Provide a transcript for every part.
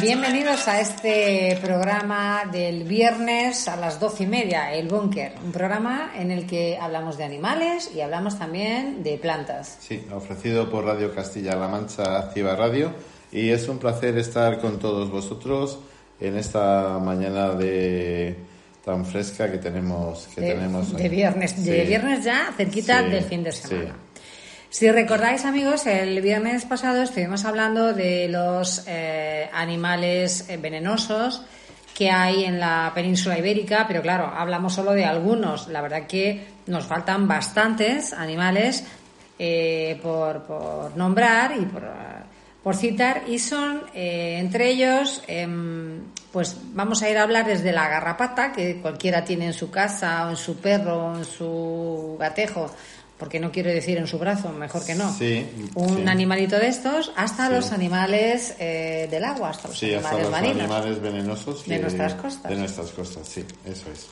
Bienvenidos a este programa del viernes a las doce y media, El Búnker, un programa en el que hablamos de animales y hablamos también de plantas. Sí, ofrecido por Radio Castilla-La Mancha Activa Radio y es un placer estar con todos vosotros en esta mañana de tan fresca que tenemos que de, tenemos de viernes, de viernes ya cerquita Sí, del fin de semana. sí. Si recordáis, amigos, el viernes pasado estuvimos hablando de los eh, animales eh, venenosos que hay en la península ibérica, pero claro, hablamos solo de algunos. La verdad que nos faltan bastantes animales eh, por, por nombrar y por, citar, y son eh, entre ellos, em, pues vamos a ir a hablar desde la garrapata, que cualquiera tiene en su casa, o en su perro, o en su gatejo, porque no quiero decir en su brazo, mejor que no. Sí, Un sí. animalito de estos, hasta Sí. los animales eh, del agua, hasta los Sí, hasta animales los marinos. animales venenosos De nuestras costas. De nuestras costas, sí, eso es.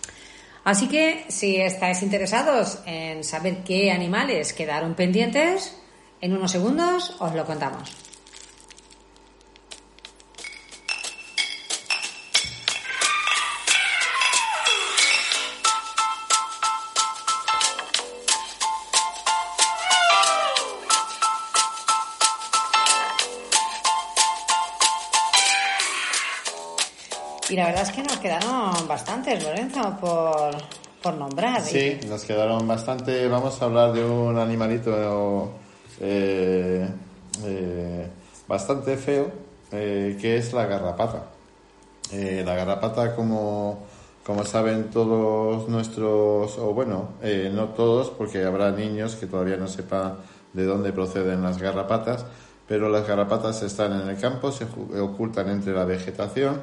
Así que si estáis interesados en saber qué animales quedaron pendientes, en unos segundos os lo contamos. Y la verdad es que nos quedaron bastantes, Lorenzo, por, por nombrar. Sí, nos quedaron bastante. Vamos a hablar de un animalito eh, eh, bastante feo, eh, que es la garrapata. La garrapata, como, como saben todos nuestros, o bueno, no todos, porque habrá niños que todavía no sepan de dónde proceden las garrapatas, pero las garrapatas están en el campo, se ocultan entre la vegetación.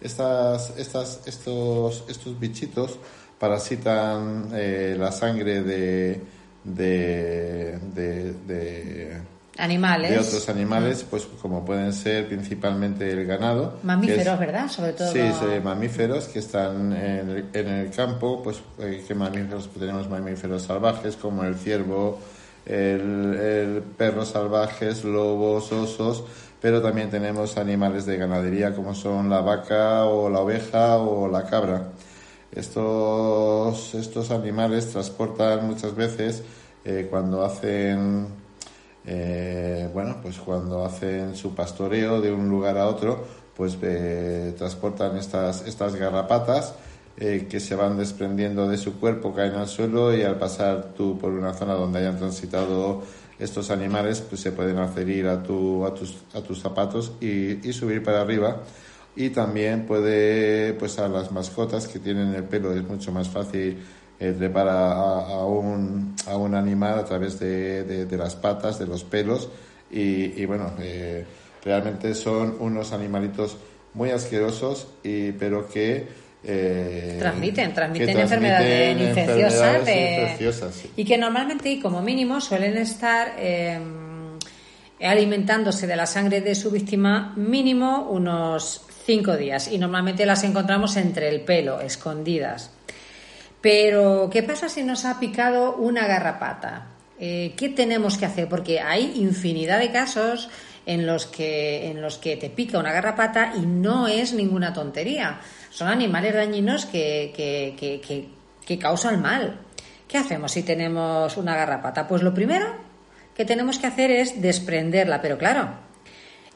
Estas, estas, estos, estos bichitos parasitan eh, la sangre de, de, de, de- Animales. de otros animales, pues como pueden ser principalmente el ganado. Mamíferos, es- ¿verdad? Sobre todo. Sí, sí, mamíferos que están en el, en el campo, pues eh, que mamíferos pues, tenemos mamíferos salvajes como el ciervo, el, el perros salvajes, lobos, osos, pero también tenemos animales de ganadería como son la vaca o la oveja o la cabra. Estos, estos animales transportan muchas veces eh, cuando hacen eh, bueno, pues cuando hacen su pastoreo de un lugar a otro, pues eh, transportan estas, estas garrapatas que se van desprendiendo de su cuerpo, caen al suelo y al pasar tú por una zona donde hayan transitado estos animales, pues se pueden hacer ir a, tu, a, tus, a tus zapatos y, subir para arriba. Y también puede, pues a las mascotas que tienen el pelo es mucho más fácil eh, trepar a, un, a un animal a través de, de- las patas, de los pelos. Y, bueno, eh, realmente son unos animalitos muy asquerosos, pero que... eh, Transmiten, transmiten, enfermedades infecciosas, enfermedades de- infecciosas, sí. y que normalmente y como mínimo suelen estar eh, alimentándose de la sangre de su víctima mínimo unos cinco días y normalmente las encontramos entre el pelo, escondidas. Pero, ¿qué pasa si nos ha picado una garrapata? Eh, ¿Qué tenemos que hacer? Porque hay infinidad de casos en los que en los que te pica una garrapata y no es ninguna tontería. Son animales dañinos que, que, que, que- que causan mal. ¿Qué hacemos si tenemos una garrapata? Pues lo primero que tenemos que hacer es desprenderla, pero claro,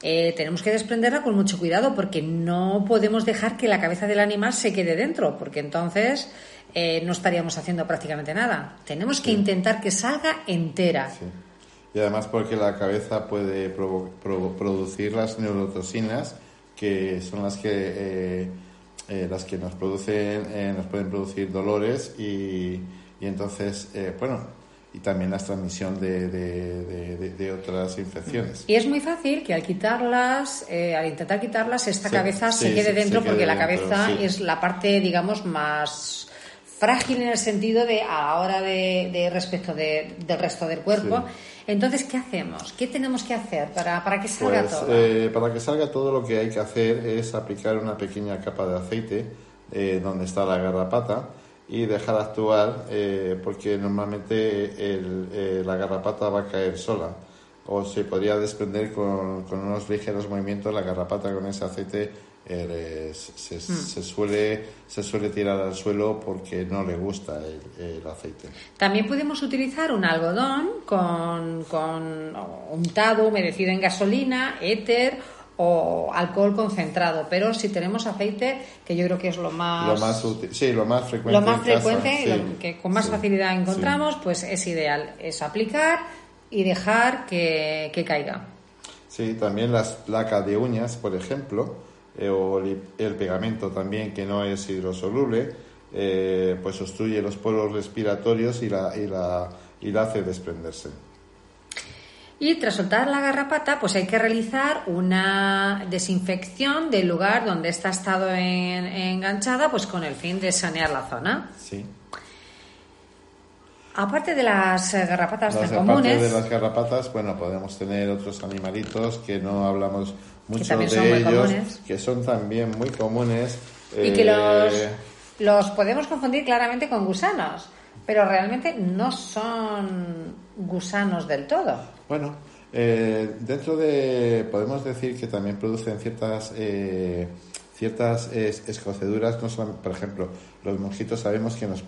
eh, tenemos que desprenderla con mucho cuidado porque no podemos dejar que la cabeza del animal se quede dentro, porque entonces eh, no estaríamos haciendo prácticamente nada. Tenemos que intentar que salga entera. Sí. Y además porque la cabeza puede producir las neurotoxinas, que son las que, eh, eh, las que nos, producen, eh, nos pueden producir dolores y, y entonces, eh, bueno, y también la transmisión de, de- de- otras infecciones. Y es muy fácil que al quitarlas, eh, al intentar quitarlas, esta Sí, cabeza se sí, quede se- dentro se porque quede la dentro, cabeza sí. es la parte, digamos, más frágil en el sentido de a la hora de, de respecto de- del resto del cuerpo. Entonces, ¿qué hacemos? ¿Qué tenemos que hacer para, para que salga Pues todo? eh, para que salga todo lo que hay que hacer es aplicar una pequeña capa de aceite eh, donde está la garrapata y dejar actuar eh, porque normalmente el- la garrapata va a caer sola. o se podría desprender con, con unos ligeros movimientos la garrapata con ese aceite eh, se, Mm. se suele se suele tirar al suelo porque no le gusta el, el aceite. También podemos utilizar un algodón con, con untado, humedecido en gasolina, éter o alcohol concentrado. Pero si tenemos aceite, que yo creo que es lo más, Lo más sí, lo más frecuente. lo más casa, frecuente, sí, lo que con más sí, facilidad sí. encontramos, pues es ideal. Es aplicar y dejar que, que caiga. Sí, también las placas de uñas, por ejemplo, eh, o el, el pegamento también que no es hidrosoluble, eh, pues obstruye los poros respiratorios y la, y la, y la hace desprenderse. Y tras soltar la garrapata, pues hay que realizar una desinfección del lugar donde está estado en- enganchada, pues con el fin de sanear la zona. Sí. Aparte de las eh, garrapatas Las, tan aparte comunes, de las garrapatas, bueno, podemos tener otros animalitos que no hablamos mucho de ellos, que son también muy comunes. y que eh, los, los podemos confundir claramente con gusanos, pero realmente no son gusanos del todo. Bueno, eh, dentro de podemos decir que también producen ciertas eh, ciertas es- escoceduras, no son, por ejemplo, los mosquitos sabemos que nos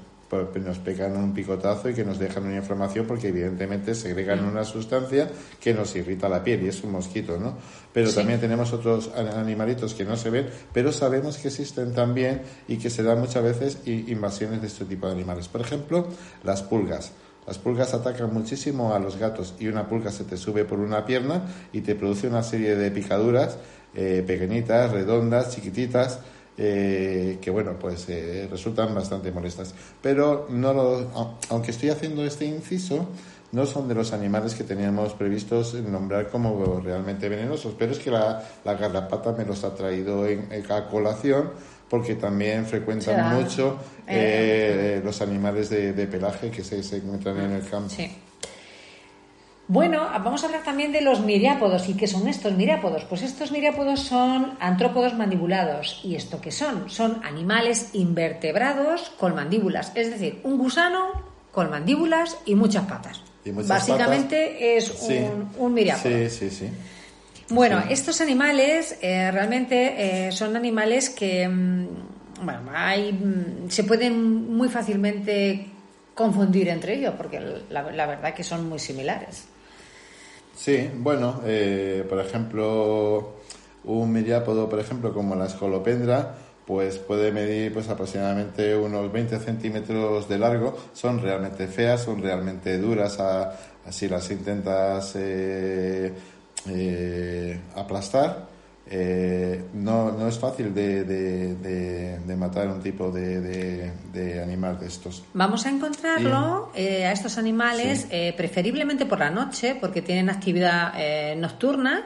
nos pegan un picotazo y que nos dejan una inflamación porque evidentemente segregan una sustancia que nos irrita la piel y es un mosquito, ¿no? Pero Sí. también tenemos otros animalitos que no se ven, pero sabemos que existen también y que se dan muchas veces invasiones de este tipo de animales. Por ejemplo, las pulgas. Las pulgas atacan muchísimo a los gatos y una pulga se te sube por una pierna y te produce una serie de picaduras eh, pequeñitas, redondas, chiquititas, eh, que bueno, pues eh, resultan bastante molestas. Pero no lo- au- aunque estoy haciendo este inciso, no son de los animales que teníamos previstos nombrar como realmente venenosos, pero es que la, la garrapata me los ha traído en, en a colación porque también frecuentan mucho Eh. eh, los animales de, de pelaje que se, se encuentran en el campo. Sí. Bueno, vamos a hablar también de los miriápodos. ¿Y qué son estos miriápodos? Pues estos miriápodos son antrópodos mandibulados. ¿Y esto qué son? Son animales invertebrados con mandíbulas. Es decir, un gusano con mandíbulas y muchas patas. Y muchas Básicamente es Sí. un, un miriápodo. Sí, sí, sí. Bueno, Sí. estos animales eh, realmente eh, son animales que mm, bueno, hay, mm, se pueden muy fácilmente confundir entre ellos, porque la, la verdad que son muy similares. Sí, bueno, eh, por ejemplo, un miriápodo, por ejemplo, como la escolopendra, pues puede medir pues aproximadamente unos 20 centímetros de largo. Son realmente feas, son realmente duras, a- si las intentas eh, eh, aplastar. Eh, no, no es fácil de, de- de- de matar un tipo de, animal de estos. Vamos a encontrarlo eh, a estos animales Sí. eh, preferiblemente por la noche porque tienen actividad eh, nocturna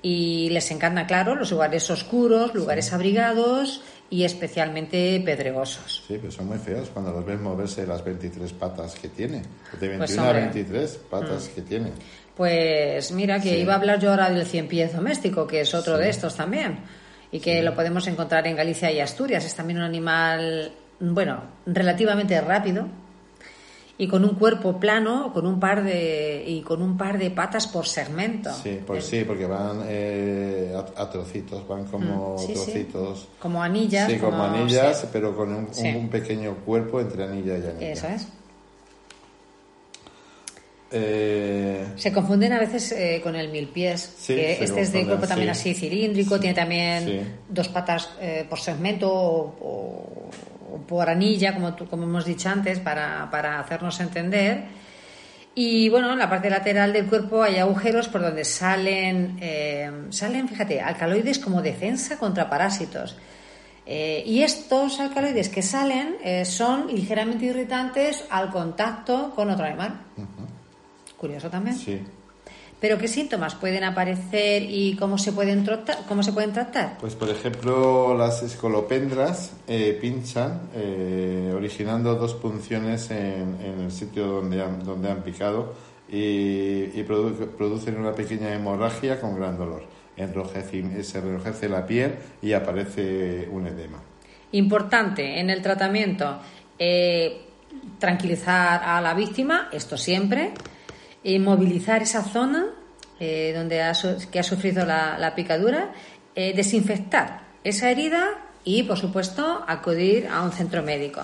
y les encanta, claro, los lugares oscuros, lugares abrigados y especialmente pedregosos. Sí, pero son muy feos cuando los ves moverse las 23 patas que tiene. De 21 Pues, a hombre. 23 patas que tiene. Pues mira que Sí. iba a hablar yo ahora del cien pies doméstico, que es otro Sí. de estos también, y que lo podemos encontrar en Galicia y Asturias. Es también un animal, bueno, relativamente rápido y con un cuerpo plano, con un par de y con un par de patas por segmento. Sí, pues sí, porque van eh, a, a trocitos, van como Mm, sí, trocitos. Como anillas. Sí, como, como- anillas, pero con un, un pequeño cuerpo entre anilla y anilla. Eso es. Eh, Se confunden a veces eh, con el mil pies, Sí, que este es de cuerpo también sí. así cilíndrico, tiene también dos patas eh, por segmento o, o- o por anilla, como, hemos dicho antes, para, para hacernos entender. Y bueno, en la parte lateral del cuerpo hay agujeros por donde salen, salen, fíjate, alcaloides como defensa contra parásitos. Eh, y estos alcaloides que salen eh, son ligeramente irritantes al contacto con otro animal. Curioso también. sí. Pero ¿qué síntomas pueden aparecer y cómo se pueden tratar? ¿Cómo se pueden tratar? Pues por ejemplo, las escolopendras eh, pinchan, eh, originando dos punciones en, en el sitio donde han, donde han picado y, y produ- producen una pequeña hemorragia con gran dolor. Enrojece- se enrojece la piel y aparece un edema. Importante en el tratamiento, eh, tranquilizar a la víctima, esto siempre, inmovilizar esa zona eh, donde ha, que ha sufrido la, picadura, eh, desinfectar esa herida y, por supuesto, acudir a un centro médico.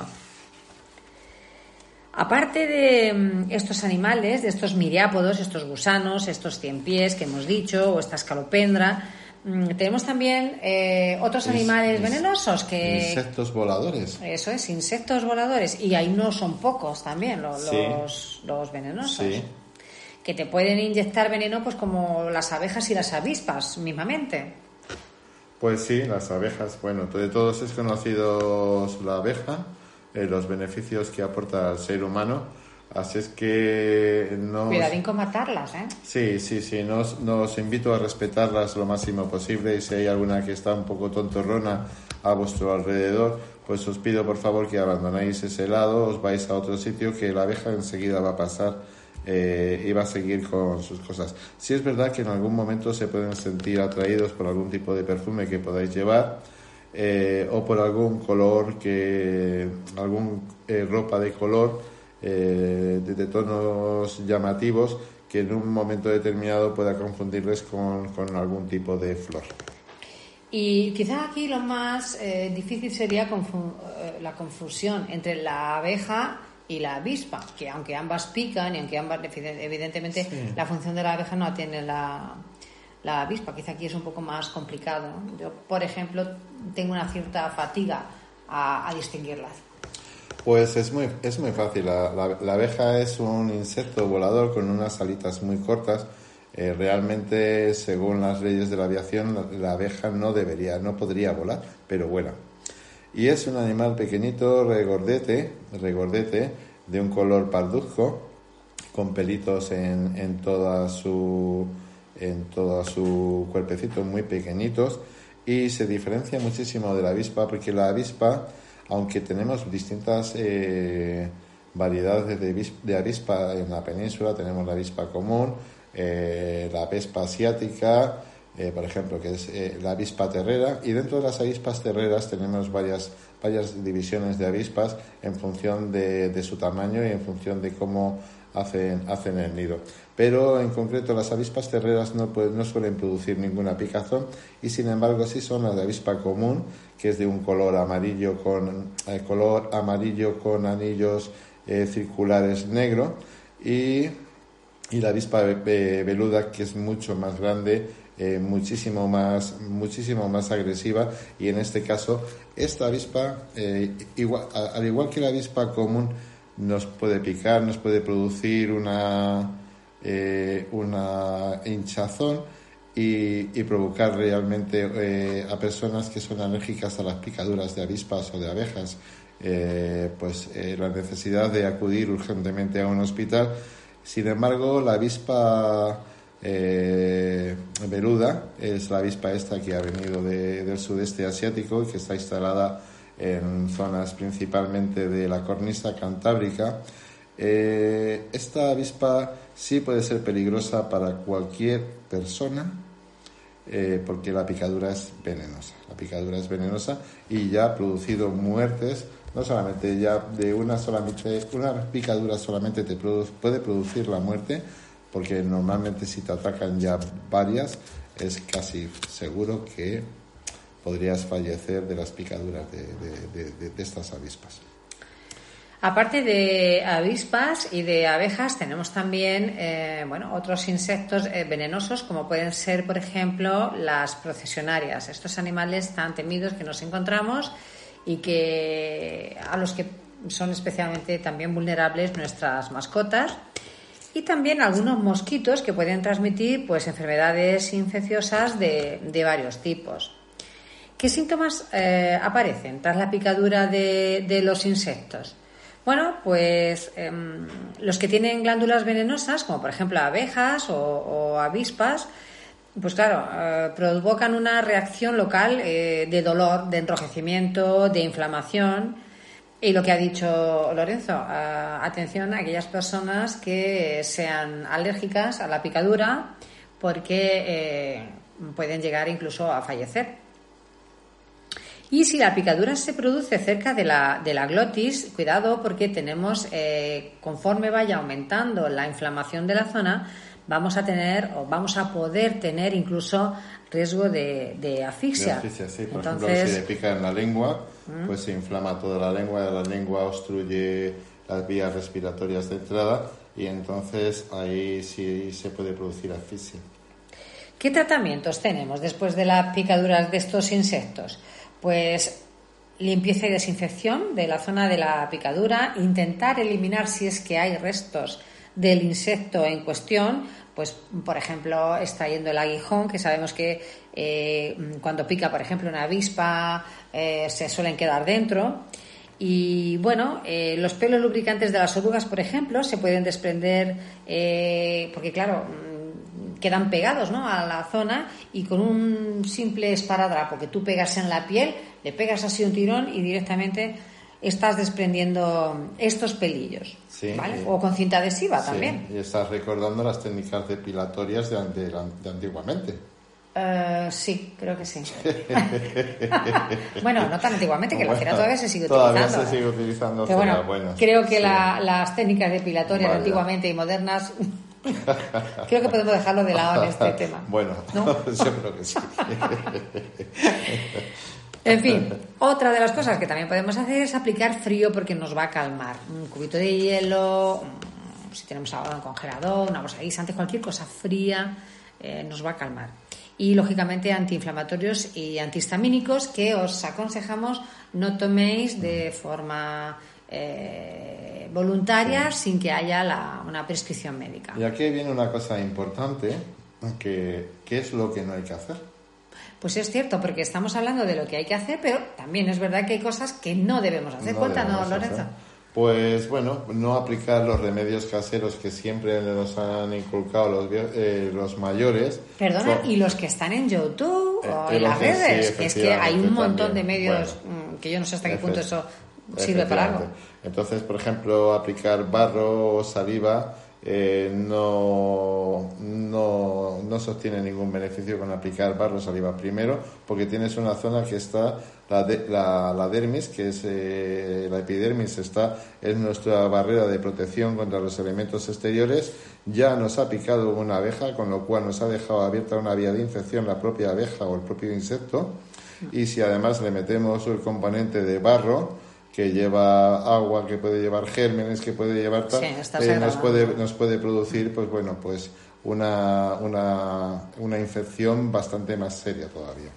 Aparte de mm, estos animales, de estos miriápodos, estos gusanos, estos cien pies que hemos dicho, o esta escalopendra, mm, tenemos también eh, otros animales venenosos que... Insectos voladores. Eso es, insectos voladores. Y ahí no son pocos también los, los, venenosos. Que te pueden inyectar veneno pues como las abejas y las avispas mismamente. Pues sí, las abejas. Bueno, de todos es conocido la abeja eh, los beneficios que aporta al ser humano. Así es que no. Cuidadín con matarlas, ¿eh? Sí, sí, sí. Nos, nos invito a respetarlas lo máximo posible y si hay alguna que está un poco tontorrona a vuestro alrededor, pues os pido por favor que abandonéis ese lado, os vais a otro sitio que la abeja enseguida va a pasar eh, va a seguir con sus cosas. Si es verdad que en algún momento se pueden sentir atraídos por algún tipo de perfume que podáis llevar eh, o por algún color que algún eh, ropa de color de, tonos llamativos que en un momento determinado pueda confundirles con, con algún tipo de flor. Y quizás aquí lo más difícil sería la confusión entre la abeja y la avispa, que aunque ambas pican y aunque ambas, evidentemente, la función de la abeja no tiene la, la avispa. Quizá aquí es un poco más complicado. Yo, por ejemplo, tengo una cierta fatiga a, distinguirlas. Pues es muy, es muy fácil. La, abeja es un insecto volador con unas alitas muy cortas. Eh, realmente, según las leyes de la aviación, la, abeja no debería, no podría volar, pero vuela. Y es un animal pequeñito, regordete, regordete, de un color parduzco, con pelitos en, en toda su, en todo su cuerpecito muy pequeñitos. Y se diferencia muchísimo de la avispa porque la avispa, aunque tenemos distintas eh, variedades de, avispa en la península, tenemos la avispa común, eh, la avispa asiática, eh, por ejemplo, que es la avispa terrera, y dentro de las avispas terreras tenemos varias, varias divisiones de avispas en función de, de su tamaño y en función de cómo hacen, hacen el nido. Pero en concreto las avispas terreras no, no suelen producir ninguna picazón y sin embargo sí son las de avispa común, que es de un color amarillo con, eh, color amarillo con anillos eh, circulares negro y, y, la avispa veluda que es mucho más grande eh, muchísimo más muchísimo más agresiva y en este caso esta avispa igual, al igual que la avispa común nos puede picar, nos puede producir una, eh, una hinchazón y, provocar realmente eh, a personas que son alérgicas a las picaduras de avispas o de abejas, eh, pues la necesidad de acudir urgentemente a un hospital. Sin embargo, la avispa veluda es la avispa esta que ha venido del sudeste asiático y que está instalada en zonas principalmente de la cornisa cantábrica. Eh, esta avispa sí puede ser peligrosa para cualquier persona eh, porque la picadura es venenosa. La picadura es venenosa y ya ha producido muertes, no solamente ya de una solamente, una picadura solamente te puede producir la muerte, porque normalmente si te atacan ya varias, es casi seguro que podrías fallecer de las picaduras de, estas avispas. Aparte de avispas y de abejas, tenemos también eh, bueno, otros insectos eh, venenosos, como pueden ser, por ejemplo, las procesionarias. Estos animales tan temidos que nos encontramos y que a los que son especialmente también vulnerables nuestras mascotas. Y también algunos mosquitos que pueden transmitir pues, enfermedades infecciosas de varios tipos. ¿Qué síntomas eh, aparecen tras la picadura de, los insectos? Bueno, pues em, los que tienen glándulas venenosas, como por ejemplo abejas o, avispas, pues claro, eh, provocan una reacción local eh, de dolor, de enrojecimiento, de inflamación. Y lo que ha dicho Lorenzo, atención a aquellas personas que sean alérgicas a la picadura porque pueden llegar incluso a fallecer. Y si la picadura se produce cerca de la, de la glotis, cuidado porque tenemos, eh, conforme vaya aumentando la inflamación de la zona, vamos a tener o vamos a poder tener incluso riesgo de, de asfixia. De asfixia, sí. Por ejemplo, si le pica en la lengua, ¿Mm? pues se inflama toda la lengua, la lengua obstruye las vías respiratorias de entrada y entonces ahí sí se puede producir asfixia. ¿Qué tratamientos tenemos después de las picaduras de estos insectos? Pues limpieza y desinfección de la zona de la picadura, intentar eliminar si es que hay restos del insecto en cuestión, pues por ejemplo extrayendo el aguijón, que sabemos que eh, cuando pica por ejemplo una avispa eh, se suelen quedar dentro. Y bueno, eh, los pelos lubricantes de las orugas, por ejemplo, se pueden desprender porque claro, quedan pegados ¿no? a la zona y con un simple esparadrapo que tú pegas en la piel, le pegas así un tirón y directamente estás desprendiendo estos pelillos. Sí, O con cinta adhesiva Sí, también. y estás recordando las técnicas depilatorias de, ante- de antiguamente. Eh, sí, creo que sí. bueno, no tan antiguamente, que la cera Bueno, todavía se sigue todavía utilizando. se sigue utilizando Pero bueno, bueno, creo que sí. la- las técnicas depilatorias Vaya. antiguamente y modernas, creo que podemos dejarlo de lado en este tema. Bueno, ¿No? yo creo que sí. En fin, otra de las cosas que también podemos hacer es aplicar frío porque nos va a calmar. Un cubito de hielo, mm, si tenemos agua en el congelador, una bolsa de guisante, cualquier cosa fría eh, nos va a calmar. Y lógicamente antiinflamatorios y antihistamínicos que os aconsejamos no toméis de forma eh, voluntaria sin que haya la- una prescripción médica. Y aquí viene una cosa importante, que, que es lo que no hay que hacer. Pues es cierto, porque estamos hablando de lo que hay que hacer, pero también es verdad que hay cosas que no debemos hacer. No Cuéntanos, debemos Lorenzo. hacer. Pues bueno, no aplicar los remedios caseros que siempre nos han inculcado los, eh, los mayores. Perdona, Con- y los que están en YouTube Eh, o en las sí, redes, es que hay un montón de medios Bueno, mm, que yo no sé hasta qué punto eso sirve para algo. Entonces, por ejemplo, aplicar barro o saliva eh, no, no, no sostiene ningún beneficio con aplicar barro saliva. Primero, porque tienes una zona que está, la, de- la, la dermis, que es eh, la epidermis, está en nuestra barrera de protección contra los elementos exteriores. Ya nos ha picado una abeja, con lo cual nos ha dejado abierta una vía de infección la propia abeja o el propio insecto. Y si además le metemos el componente de barro, que lleva agua, que puede llevar gérmenes, que puede llevar tal, Sí, eh, nos puede nos puede producir, pues bueno, pues una, una, una infección bastante más seria todavía.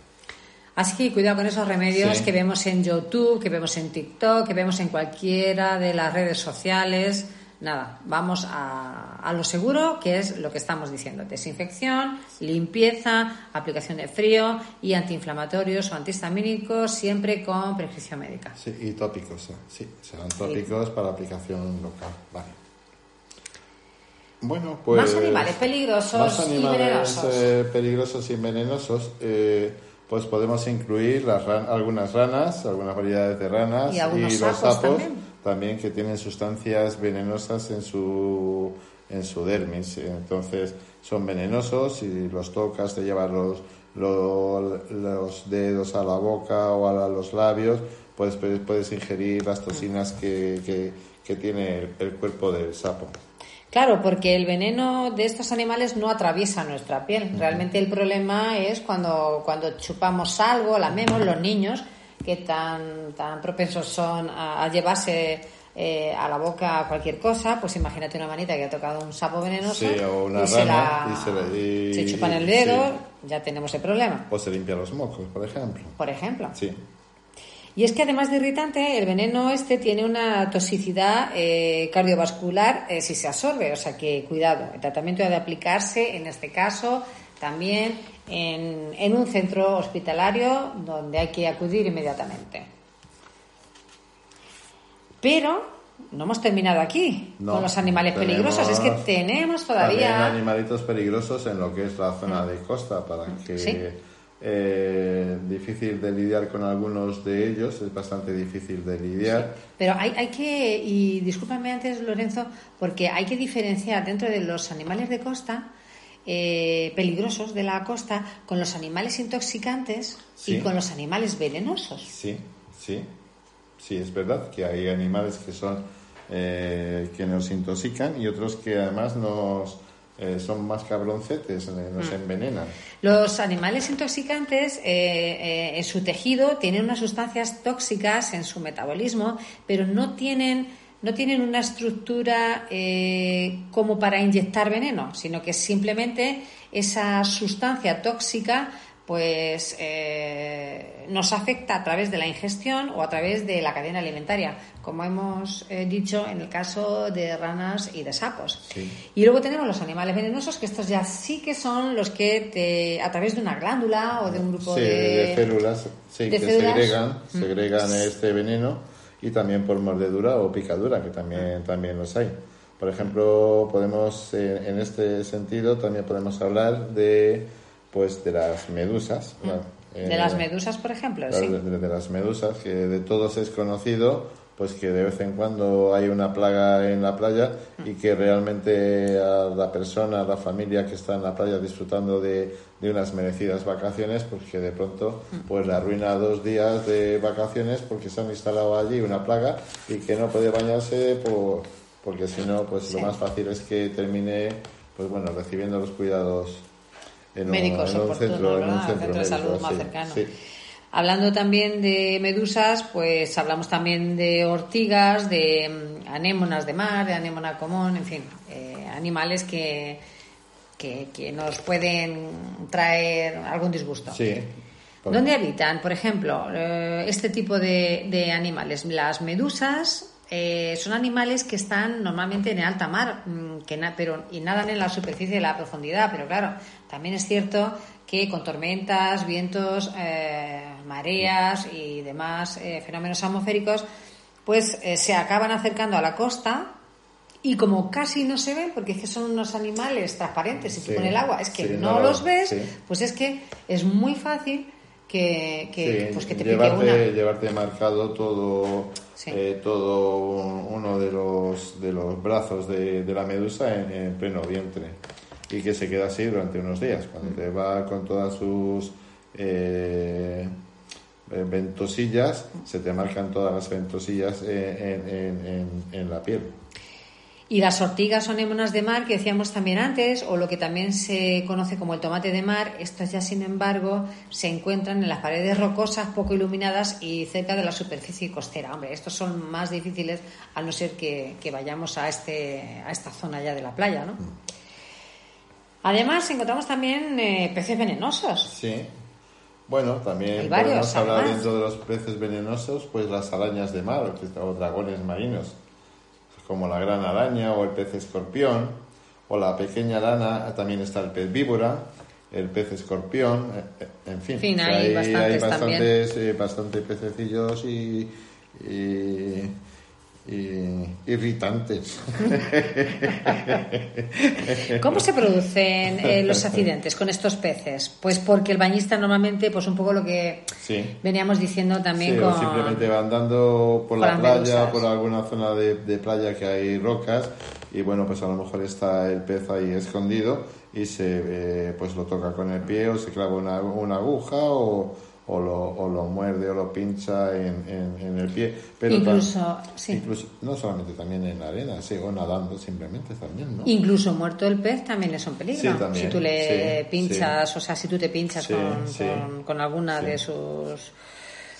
Así que cuidado con esos remedios Sí. que vemos en YouTube, que vemos en TikTok, que vemos en cualquiera de las redes sociales. Nada, vamos a, a lo seguro, que es lo que estamos diciendo. Desinfección, limpieza, aplicación de frío y antiinflamatorios o antihistamínicos, siempre con prescripción médica. Sí, y tópicos, eh, sí, serán tópicos para aplicación local. Vale. Bueno, pues. Más animales peligrosos más y venenosos. eh, peligrosos y venenosos, eh, pues podemos incluir las ran- algunas ranas, algunas variedades de ranas Y algunos los sapos sapos también. que tienen sustancias venenosas en su en su dermis. Entonces son venenosos y los tocas, te llevas los, lo- los dedos a la boca o a los labios, pues puedes, puedes ingerir las toxinas que, que, que tiene el, el cuerpo del sapo. Claro, porque el veneno de estos animales no atraviesa nuestra piel. Realmente el problema es cuando, cuando chupamos algo, lamemos, los niños, que tan, tan propensos son a, a llevarse eh, a la boca cualquier cosa, pues imagínate una manita que ha tocado un sapo venenoso Sí, o una y se la- y se la- y- se chupan el dedo, sí. ya tenemos el problema, O se limpia los mocos, por ejemplo. por ejemplo. Sí. Y es que además de irritante, el veneno este tiene una toxicidad eh, cardiovascular eh, si se absorbe, o sea que cuidado, el tratamiento ha de aplicarse en este caso también en, en un centro hospitalario donde hay que acudir inmediatamente. Pero no hemos terminado aquí No, con los animales peligrosos, es que tenemos todavía... animalitos peligrosos en lo que es la zona de costa, para que Sí. eh, difícil de lidiar con algunos de ellos, es bastante difícil de lidiar. Pero hay, hay que, y discúlpame antes, Lorenzo, porque hay que diferenciar dentro de los animales de costa eh, peligrosos de la costa con los animales intoxicantes y con los animales venenosos. Sí, sí, sí, es verdad que hay animales que son eh, que nos intoxican y otros que además nos, eh, son más cabroncetes, eh, nos Mm. envenenan. Los animales intoxicantes eh, eh, en su tejido tienen unas sustancias tóxicas en su metabolismo, pero no tienen, no tienen una estructura eh, como para inyectar veneno, sino que simplemente esa sustancia tóxica pues eh, nos afecta a través de la ingestión o a través de la cadena alimentaria, como hemos eh, dicho en el caso de ranas y de sapos. Sí. Y luego tenemos los animales venenosos, que estos ya sí que son los que te, a través de una glándula o de un grupo Sí, de, de células, sí, de que células. segregan, Mm. segregan este veneno y también por mordedura o picadura, que también, también los hay. Por ejemplo, podemos, eh, en este sentido, también podemos hablar de, pues, de las medusas. Mm. De Eh, las medusas, por ejemplo, Claro, sí. de, de las medusas, que de todos es conocido, pues que de vez en cuando hay una plaga en la playa y que realmente a la persona, a la familia que está en la playa disfrutando de, de unas merecidas vacaciones, pues que de pronto pues le arruina dos días de vacaciones porque se han instalado allí una plaga y que no puede bañarse por, porque si no, pues Sí. lo más fácil es que termine, pues bueno, recibiendo los cuidados en un, Médicos en un oportunos, centro, en un centro Centro de salud más sí, cercano. sí. Hablando también de medusas, pues hablamos también de ortigas, de mm, anémonas de mar, de anémona común, en fin, eh, animales que, que, que nos pueden traer algún disgusto. Sí. Por- ¿Dónde habitan, por ejemplo, eh, este tipo de, de animales? Las medusas eh, son animales que están normalmente en alta mar, mm, que na- pero y nadan en la superficie de la profundidad. Pero claro, también es cierto que con tormentas, vientos, eh, mareas y demás eh, fenómenos atmosféricos, pues eh, se acaban acercando a la costa y como casi no se ven, porque es que son unos animales transparentes, y tú Sí, con el agua es que sí, no, no lo- los ves, sí. pues es que es muy fácil que, que, pues que te pique llevarte, una. llevarte marcado todo, Sí. eh, todo un- uno de los, de los brazos de, de la medusa en, en pleno vientre y que se queda así durante unos días. Cuando Mm. te va con todas sus eh, eh, ventosillas, se te marcan todas las ventosillas eh, en, en- en- en la piel. Y las ortigas o anémonas de mar que decíamos también antes, o lo que también se conoce como el tomate de mar, estos ya sin embargo se encuentran en las paredes rocosas poco iluminadas y cerca de la superficie costera. Hombre, estos son más difíciles a no ser que, que vayamos a, este, a esta zona ya de la playa, ¿no? Además, encontramos también eh, peces venenosos. Sí. Bueno, también varios, podemos hablar además. dentro de los peces venenosos, pues las arañas de mar o- dragones marinos, como la gran araña o el pez escorpión, o la pequeña rana, también está el pez víbora, el pez escorpión, eh, eh, en fin, En fin, que hay bastantes bastantes, eh, pececillos y, y- y irritantes. ¿Cómo se producen eh, los accidentes con estos peces? Pues porque el bañista normalmente, pues un poco lo que Sí. veníamos diciendo también Sí, con... o simplemente va andando por con la playa, medusas. por alguna zona de, de playa que hay rocas y bueno, pues a lo mejor está el pez ahí escondido y se eh, pues lo toca con el pie o se clava una, una aguja o, o lo, o lo muerde o lo pincha en, en- en el pie. Pero Incluso, sí. incluso, no solamente también en la arena, sí, o nadando simplemente también, ¿no? Incluso muerto el pez también es un peligro. Sí, también, si tú le sí, pinchas, o sea, si tú te pinchas con, con- con alguna de sus.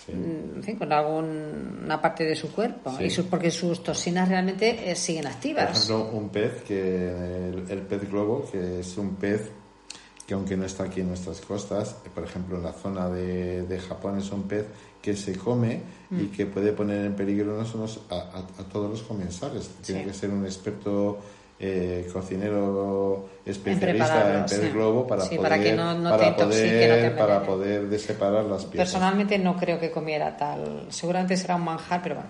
En fin, con alguna parte de su cuerpo. Y sus- porque sus toxinas realmente eh, siguen Por activas. ejemplo, un pez, que el, el pez globo, que es un pez que aunque no está aquí en nuestras costas, eh, por ejemplo en la zona de, de Japón es un pez que se come Mm. y que puede poner en peligro no solo a, a- a todos los comensales. Tiene Sí. que ser un experto eh, cocinero especialista prepararlo, en pez sí. globo para Sí, poder, para que no- no te para intoxique, poder, no te para poder de separar las piezas. Personalmente no creo que comiera tal. Seguramente será un manjar, pero bueno.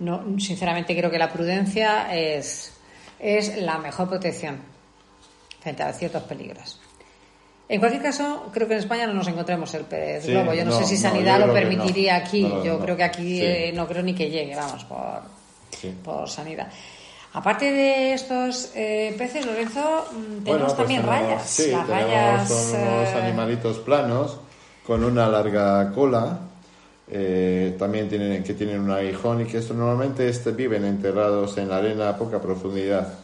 No, sinceramente creo que la prudencia es, es la mejor protección frente a ciertos peligros. En cualquier caso, creo que en España no nos encontremos el pez Sí, globo. Yo no, no, sé si Sanidad lo no. permitiría aquí. Yo creo que aquí Sí. eh, no creo ni que llegue, vamos, por, Sí. por Sanidad. Aparte de estos eh, peces, Lorenzo, mm, tenemos Bueno, pues también tenemos- rayas. Sí, Las tenemos rayas. son unos eh, animalitos planos con una larga cola. eh, también tienen que tienen un aguijón y que esto normalmente este, viven enterrados en la arena a poca profundidad.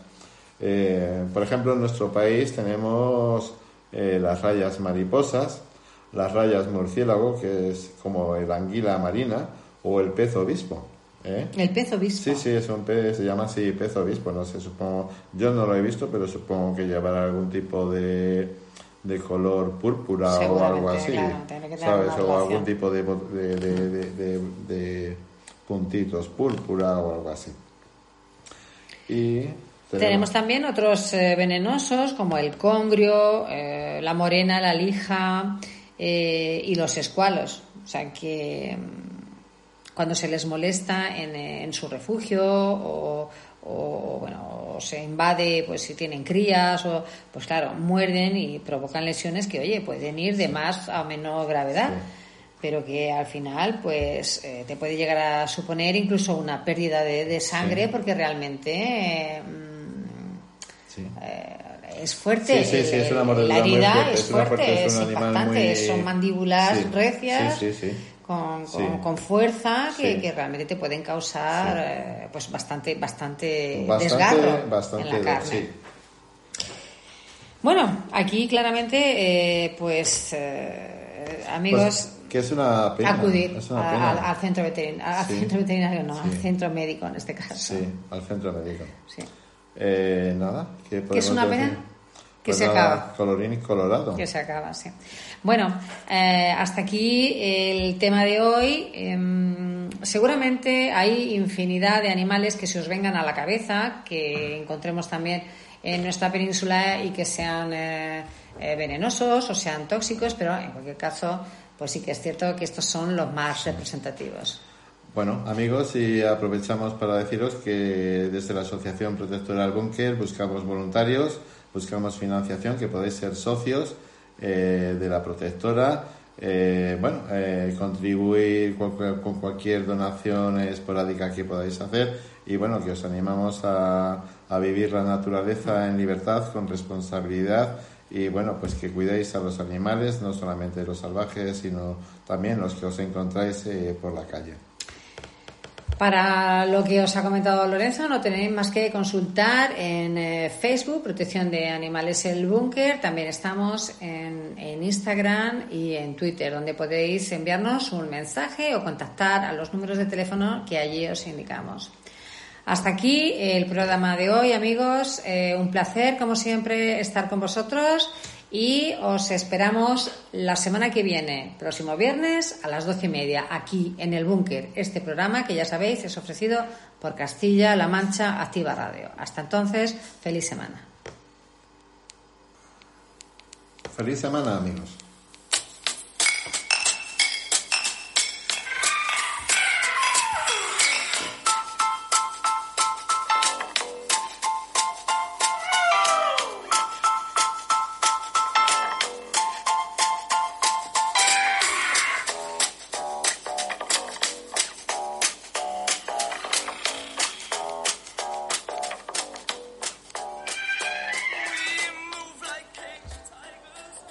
Por ejemplo, en nuestro país tenemos eh, las rayas mariposas, las rayas murciélago, que es como el anguila marina, o el pez obispo. ¿eh? El pez obispo. Sí, sí, es un pez, se llama así pez obispo, no sé, supongo, yo no lo he visto, pero supongo que llevará algún tipo de, de color púrpura o algo así, claro, que ¿sabes? O algún tipo de- de- de puntitos púrpura o algo así. Y Tenemos también otros eh, venenosos como el congrio, eh, la morena, la lija eh, y los escualos. O sea que mm, cuando se les molesta en, eh, en su refugio o, o, bueno, o se invade, pues si tienen crías, o, pues claro, muerden y provocan lesiones que, oye, pueden ir de más a menor gravedad. Pero que al final, pues, eh, te puede llegar a suponer incluso una pérdida de, de sangre, Sí. porque realmente eh, sí. eh, es fuerte. Sí, sí, sí, es una mordedura La muy herida fuerte, es es una fuerte, fuerte, es es impactante. muy- Son mandíbulas recias. Con, con, con fuerza que, que realmente te pueden causar eh, pues bastante bastante, Bastante, desgarro bastante, en la carne. sí. Bueno, aquí claramente, eh, pues eh, amigos, Pues, que es una pena. acudir es una a- pena. al, centro veterinario, al centro veterinario no, al centro médico en este caso. Sí, al centro médico. Sí. Eh, nada, ¿qué Que es una decir? pena que Pues se nada, acaba. Colorín y colorado. Que se acaba, sí. Bueno, eh, hasta aquí el tema de hoy. Em, seguramente hay infinidad de animales que se os vengan a la cabeza, que encontremos también en nuestra península y que sean eh, eh, venenosos o sean tóxicos, pero en cualquier caso, pues sí que es cierto que estos son los más representativos. Bueno, amigos, y aprovechamos para deciros que desde la Asociación Protectora del Búnker buscamos voluntarios, buscamos financiación, que podéis ser socios eh, de la protectora. Eh, bueno, eh, contribuir con, con cualquier donación esporádica que podáis hacer y bueno, que os animamos a, vivir la naturaleza en libertad, con responsabilidad y bueno, pues que cuidéis a los animales, no solamente los salvajes, sino también los que os encontráis eh, por la calle. Para lo que os ha comentado Lorenzo, no tenéis más que consultar en eh, Facebook, Protección de Animales El Búnker. También estamos en, en Instagram y en Twitter, donde podéis enviarnos un mensaje o contactar a los números de teléfono que allí os indicamos. Hasta aquí el programa de hoy, amigos. Eh, un placer, como siempre, estar con vosotros y os esperamos la semana que viene, próximo viernes a las doce y media, aquí en el Búnker. Este programa que ya sabéis es ofrecido por Castilla-La Mancha Activa Radio. Hasta entonces, feliz semana. Feliz semana, amigos.